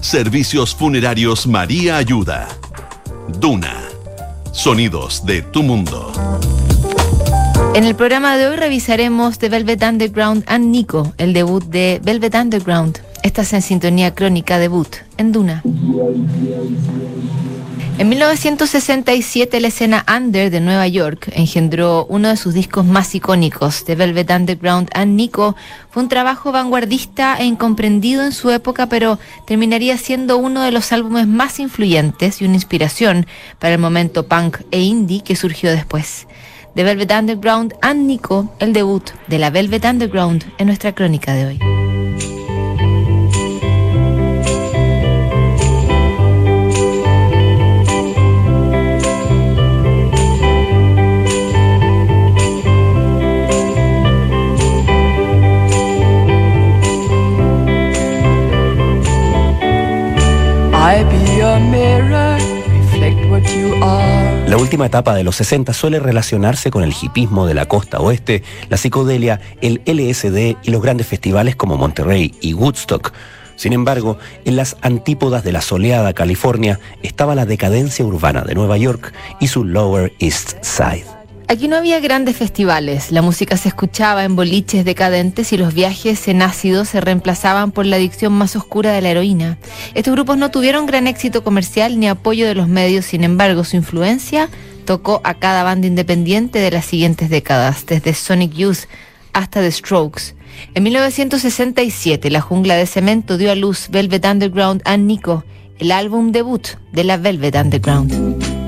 Servicios Funerarios María Ayuda. Duna. Sonidos de tu mundo. En el programa de hoy revisaremos The Velvet Underground and Nico, el debut de Velvet Underground. Estás en sintonía crónica debut en Duna. En 1967 la escena under de Nueva York engendró uno de sus discos más icónicos, The Velvet Underground and Nico. Fue un trabajo vanguardista e incomprendido en su época, pero terminaría siendo uno de los álbumes más influyentes y una inspiración para el momento punk e indie que surgió después. The Velvet Underground and Nico, el debut de la Velvet Underground en nuestra crónica de hoy. La última etapa de los 60 suele relacionarse con el hipismo de la costa oeste, la psicodelia, el LSD y los grandes festivales como Monterrey y Woodstock. Sin embargo, en las antípodas de la soleada California estaba la decadencia urbana de Nueva York y su Lower East Side. Aquí no había grandes festivales, la música se escuchaba en boliches decadentes y los viajes en ácido se reemplazaban por la adicción más oscura de la heroína. Estos grupos no tuvieron gran éxito comercial ni apoyo de los medios, sin embargo su influencia tocó a cada banda independiente de las siguientes décadas, desde Sonic Youth hasta The Strokes. En 1967, la jungla de cemento dio a luz Velvet Underground and Nico, el álbum debut de la Velvet Underground.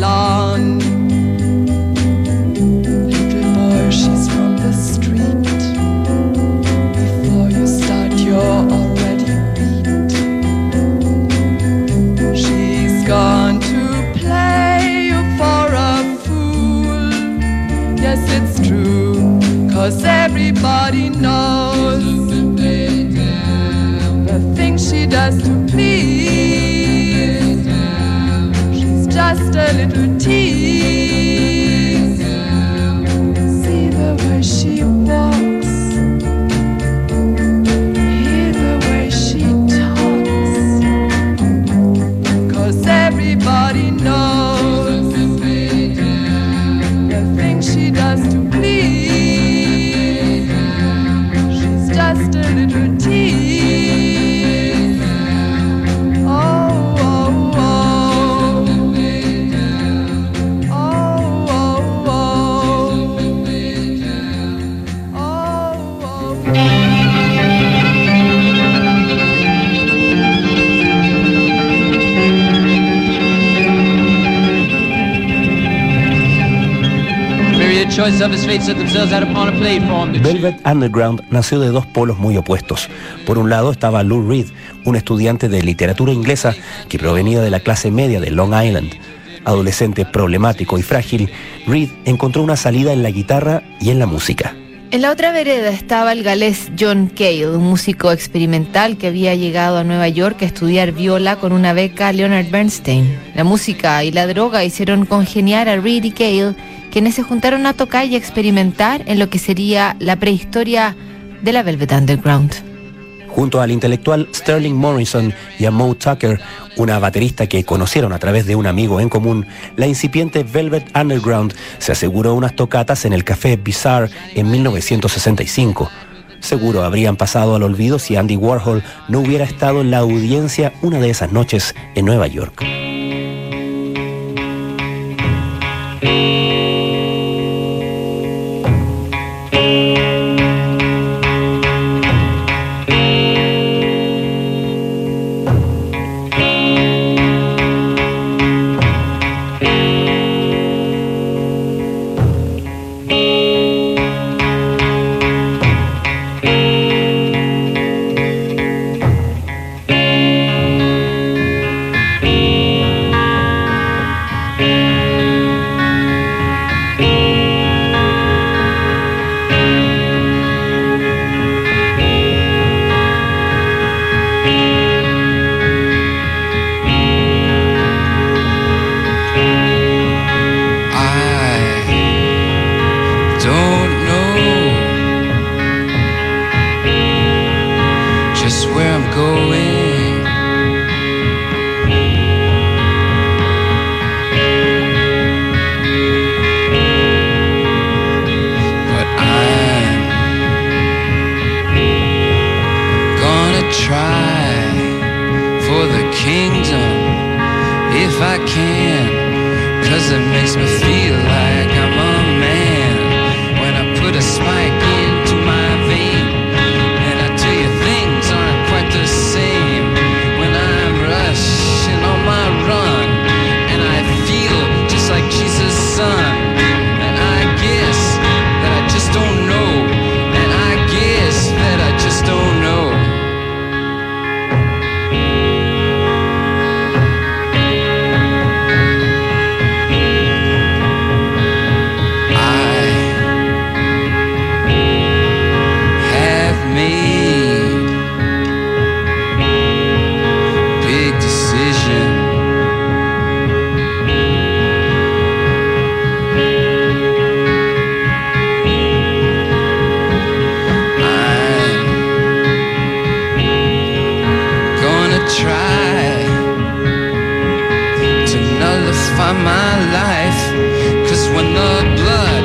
Little boy, she's from the street. Before you start, you're already beat. She's gone to play you for a fool. Yes, it's true, cause everybody knows the thing she does to please just a little Velvet Underground nació de dos polos muy opuestos. Por un lado estaba Lou Reed, un estudiante de literatura inglesa que provenía de la clase media de Long Island. Adolescente problemático y frágil, Reed encontró una salida en la guitarra y en la música. En la otra vereda estaba el galés John Cale, un músico experimental que había llegado a Nueva York a estudiar viola con una beca Leonard Bernstein. La música y la droga hicieron congeniar a Reed y Cale, quienes se juntaron a tocar y experimentar en lo que sería la prehistoria de la Velvet Underground junto al intelectual Sterling Morrison y a Moe Tucker, una baterista que conocieron a través de un amigo en común, la incipiente Velvet Underground se aseguró unas tocatas en el Café Bizarre en 1965. Seguro habrían pasado al olvido si Andy Warhol no hubiera estado en la audiencia una de esas noches en Nueva York. satisfy my life. Cause when the blood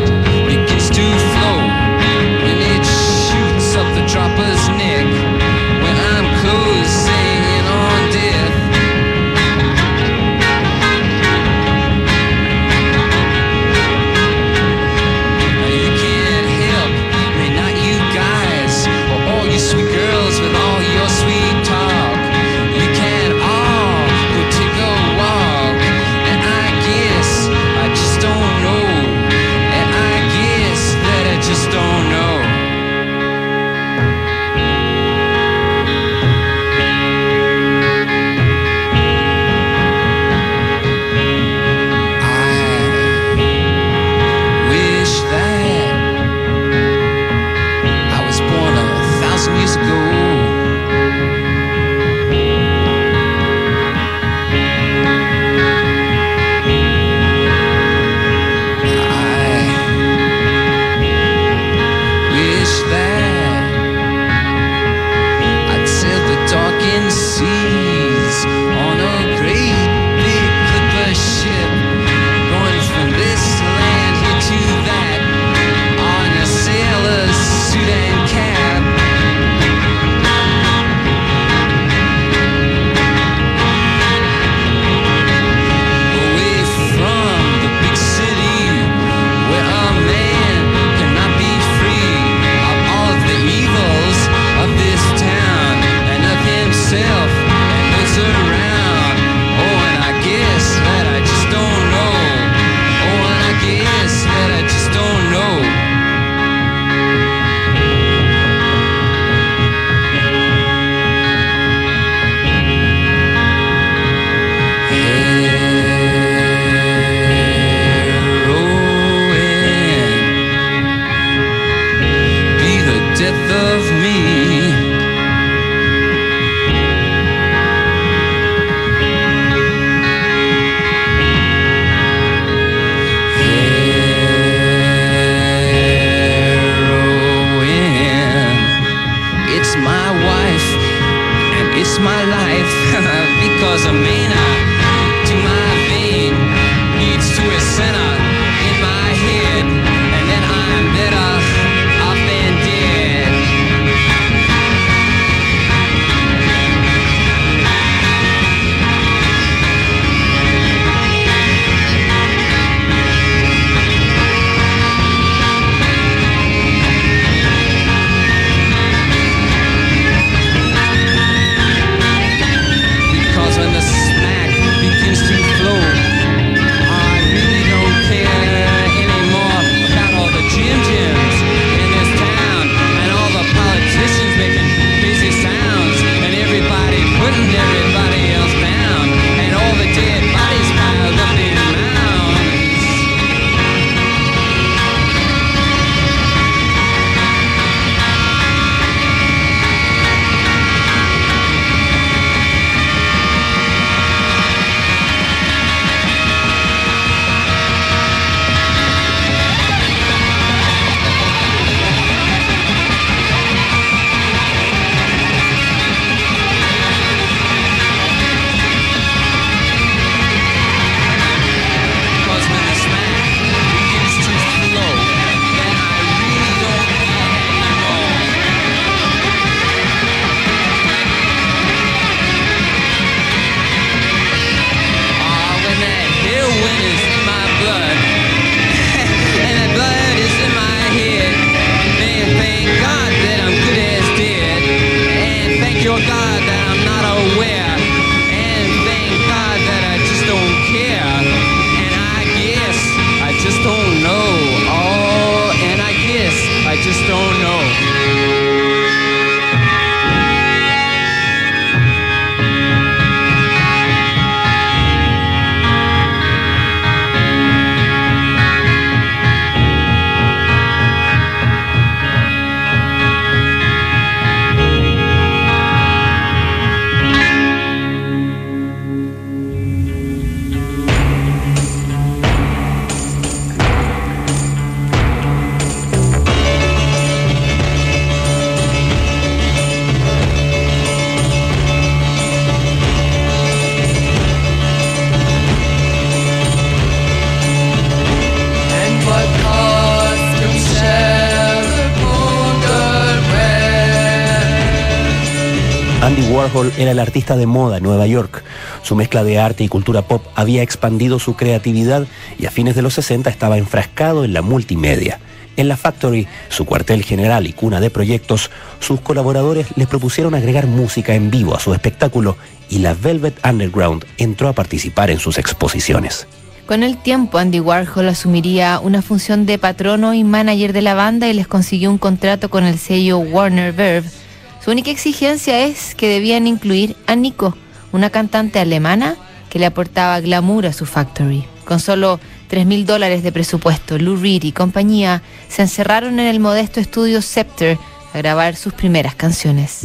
era el artista de moda en Nueva York. Su mezcla de arte y cultura pop había expandido su creatividad y a fines de los 60 estaba enfrascado en la multimedia. En la Factory, su cuartel general y cuna de proyectos, sus colaboradores les propusieron agregar música en vivo a su espectáculo y la Velvet Underground entró a participar en sus exposiciones. Con el tiempo, Andy Warhol asumiría una función de patrono y manager de la banda y les consiguió un contrato con el sello Warner Verve su única exigencia es que debían incluir a Nico, una cantante alemana que le aportaba glamour a su factory. Con solo 3 mil dólares de presupuesto, Lou Reed y compañía se encerraron en el modesto estudio Scepter a grabar sus primeras canciones.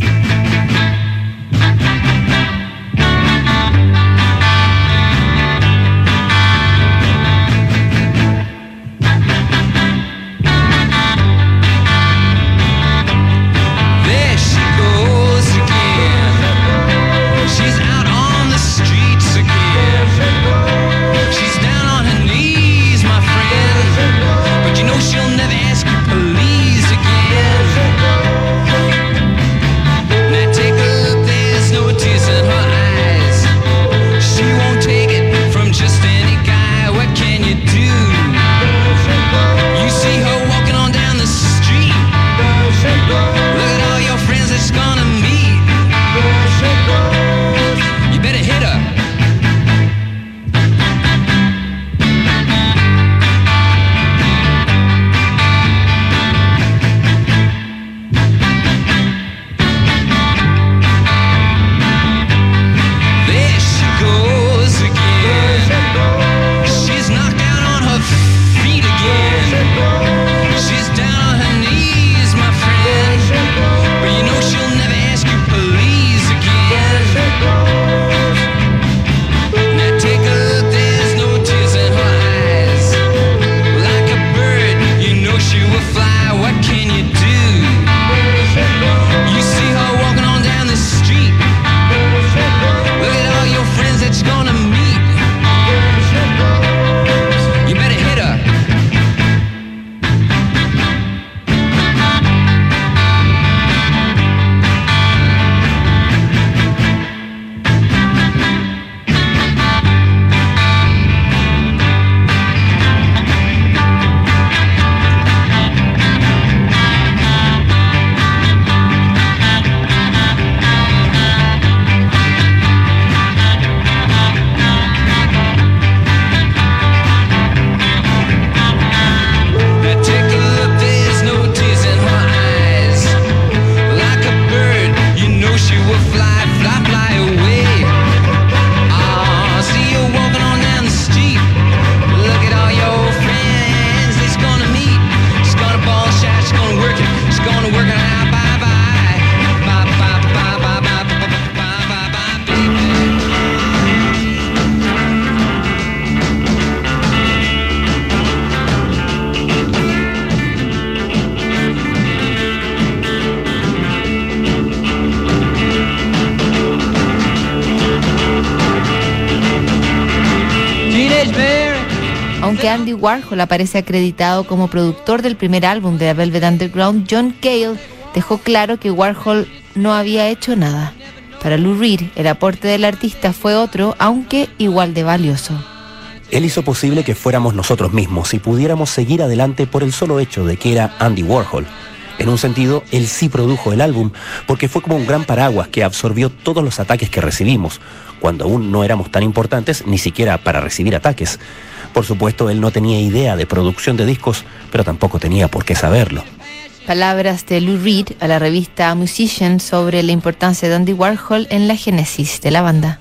Warhol aparece acreditado como productor del primer álbum de Velvet Underground, John Cale dejó claro que Warhol no había hecho nada. Para Lou Reed, el aporte del artista fue otro, aunque igual de valioso. Él hizo posible que fuéramos nosotros mismos y pudiéramos seguir adelante por el solo hecho de que era Andy Warhol. En un sentido, él sí produjo el álbum, porque fue como un gran paraguas que absorbió todos los ataques que recibimos, cuando aún no éramos tan importantes ni siquiera para recibir ataques. Por supuesto, él no tenía idea de producción de discos, pero tampoco tenía por qué saberlo. Palabras de Lou Reed a la revista Musician sobre la importancia de Andy Warhol en la génesis de la banda.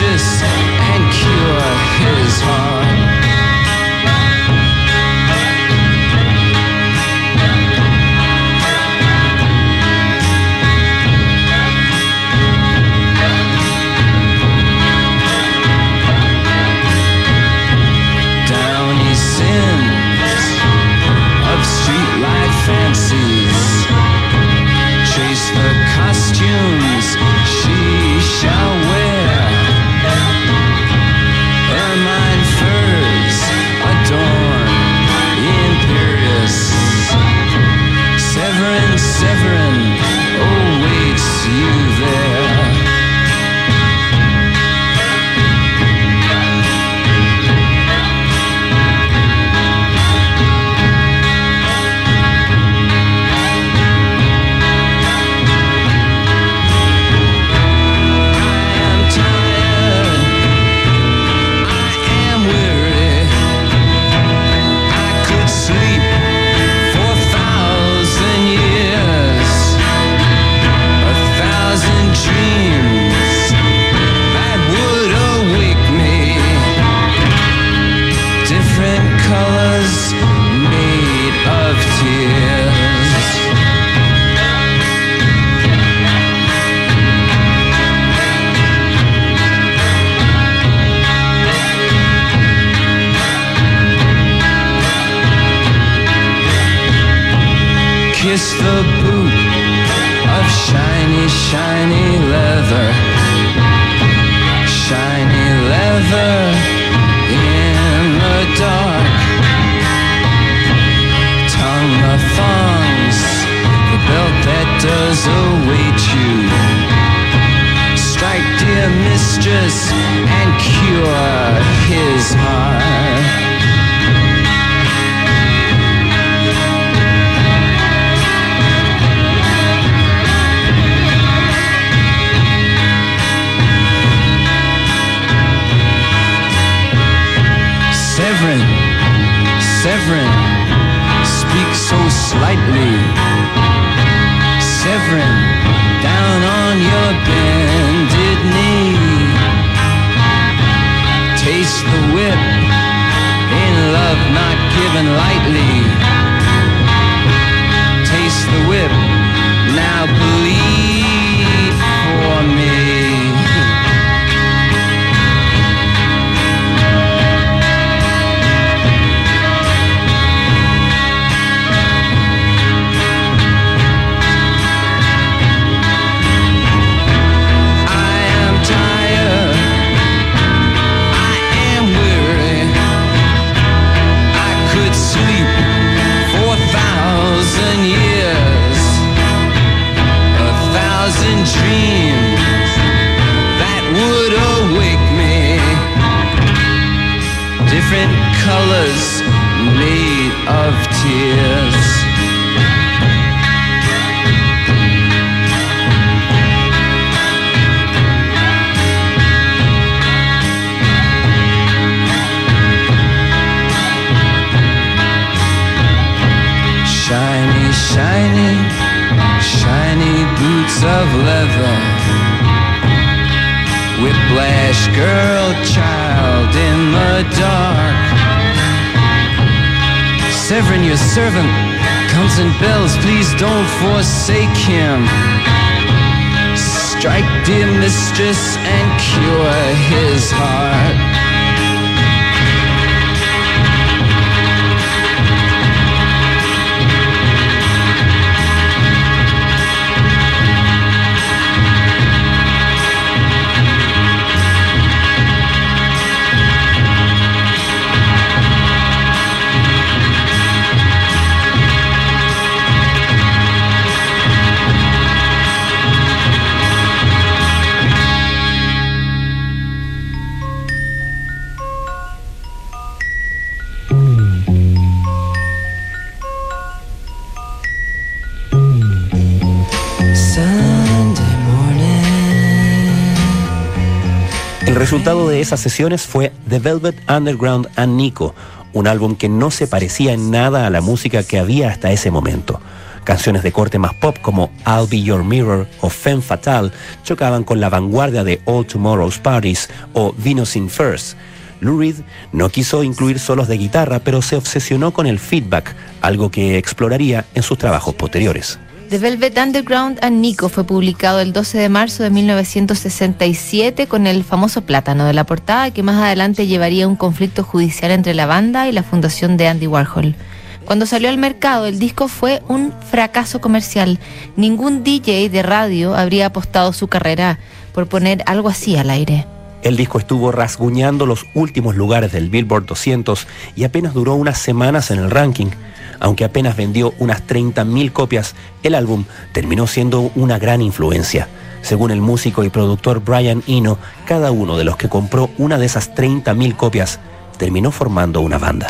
religious shiny, shiny boots of leather. Whiplash girl child in the dark. Severin, your servant, comes and bells. Please don't forsake him. Strike, dear mistress, and cure his heart. Resultado de esas sesiones fue The Velvet Underground and Nico, un álbum que no se parecía en nada a la música que había hasta ese momento. Canciones de corte más pop como I'll Be Your Mirror o Femme Fatale chocaban con la vanguardia de All Tomorrow's Parties o Venus in First. Lou Reed no quiso incluir solos de guitarra, pero se obsesionó con el feedback, algo que exploraría en sus trabajos posteriores. The Velvet Underground and Nico fue publicado el 12 de marzo de 1967 con el famoso plátano de la portada que más adelante llevaría un conflicto judicial entre la banda y la fundación de Andy Warhol. Cuando salió al mercado, el disco fue un fracaso comercial. Ningún DJ de radio habría apostado su carrera por poner algo así al aire. El disco estuvo rasguñando los últimos lugares del Billboard 200 y apenas duró unas semanas en el ranking. Aunque apenas vendió unas 30.000 copias, el álbum terminó siendo una gran influencia. Según el músico y productor Brian Eno, cada uno de los que compró una de esas 30.000 copias terminó formando una banda.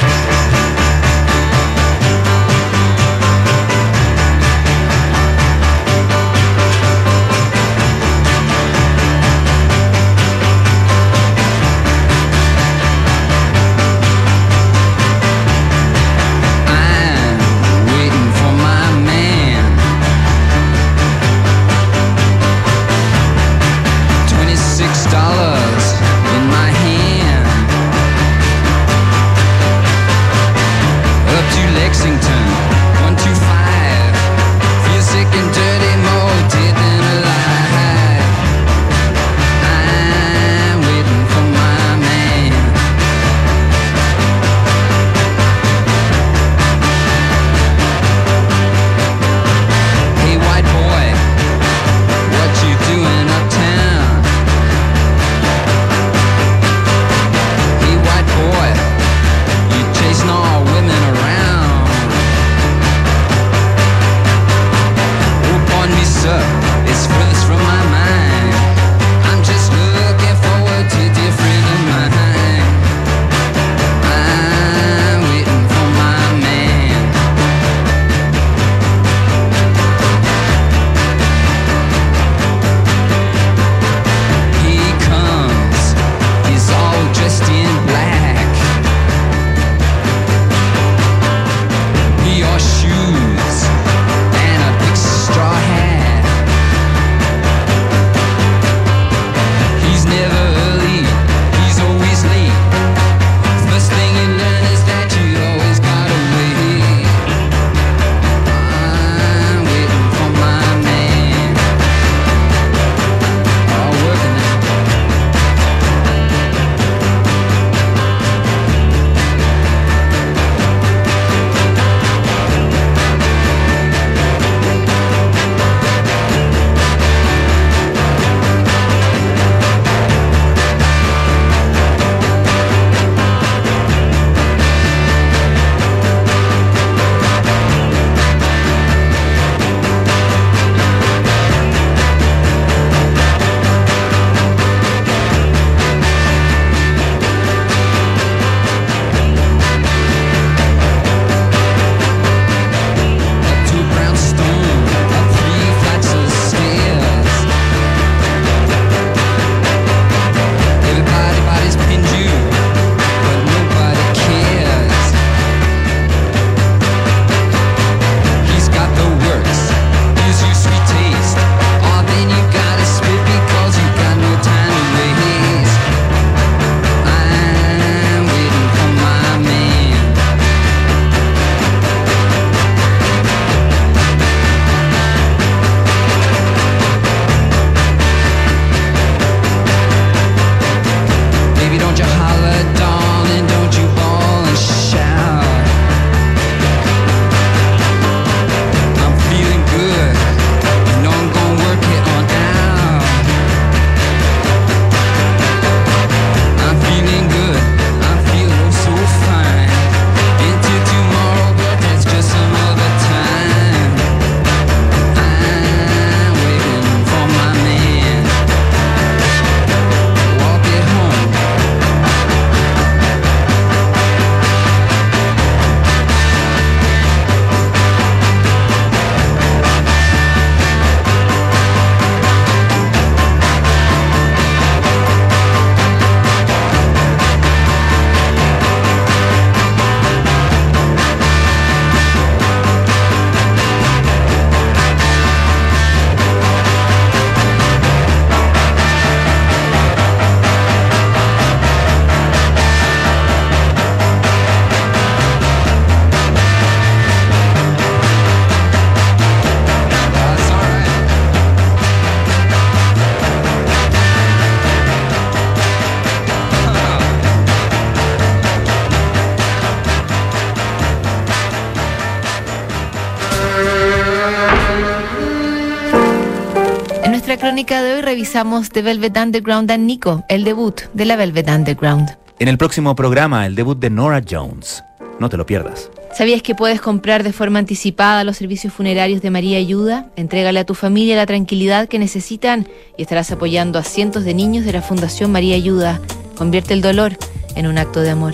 De hoy revisamos The Velvet Underground and Nico, el debut de la Velvet Underground. En el próximo programa, el debut de Nora Jones. No te lo pierdas. ¿Sabías que puedes comprar de forma anticipada los servicios funerarios de María Ayuda? Entrégale a tu familia la tranquilidad que necesitan y estarás apoyando a cientos de niños de la Fundación María Ayuda. Convierte el dolor en un acto de amor.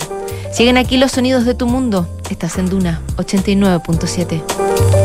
Siguen aquí los sonidos de tu mundo. Estás en Duna 89.7.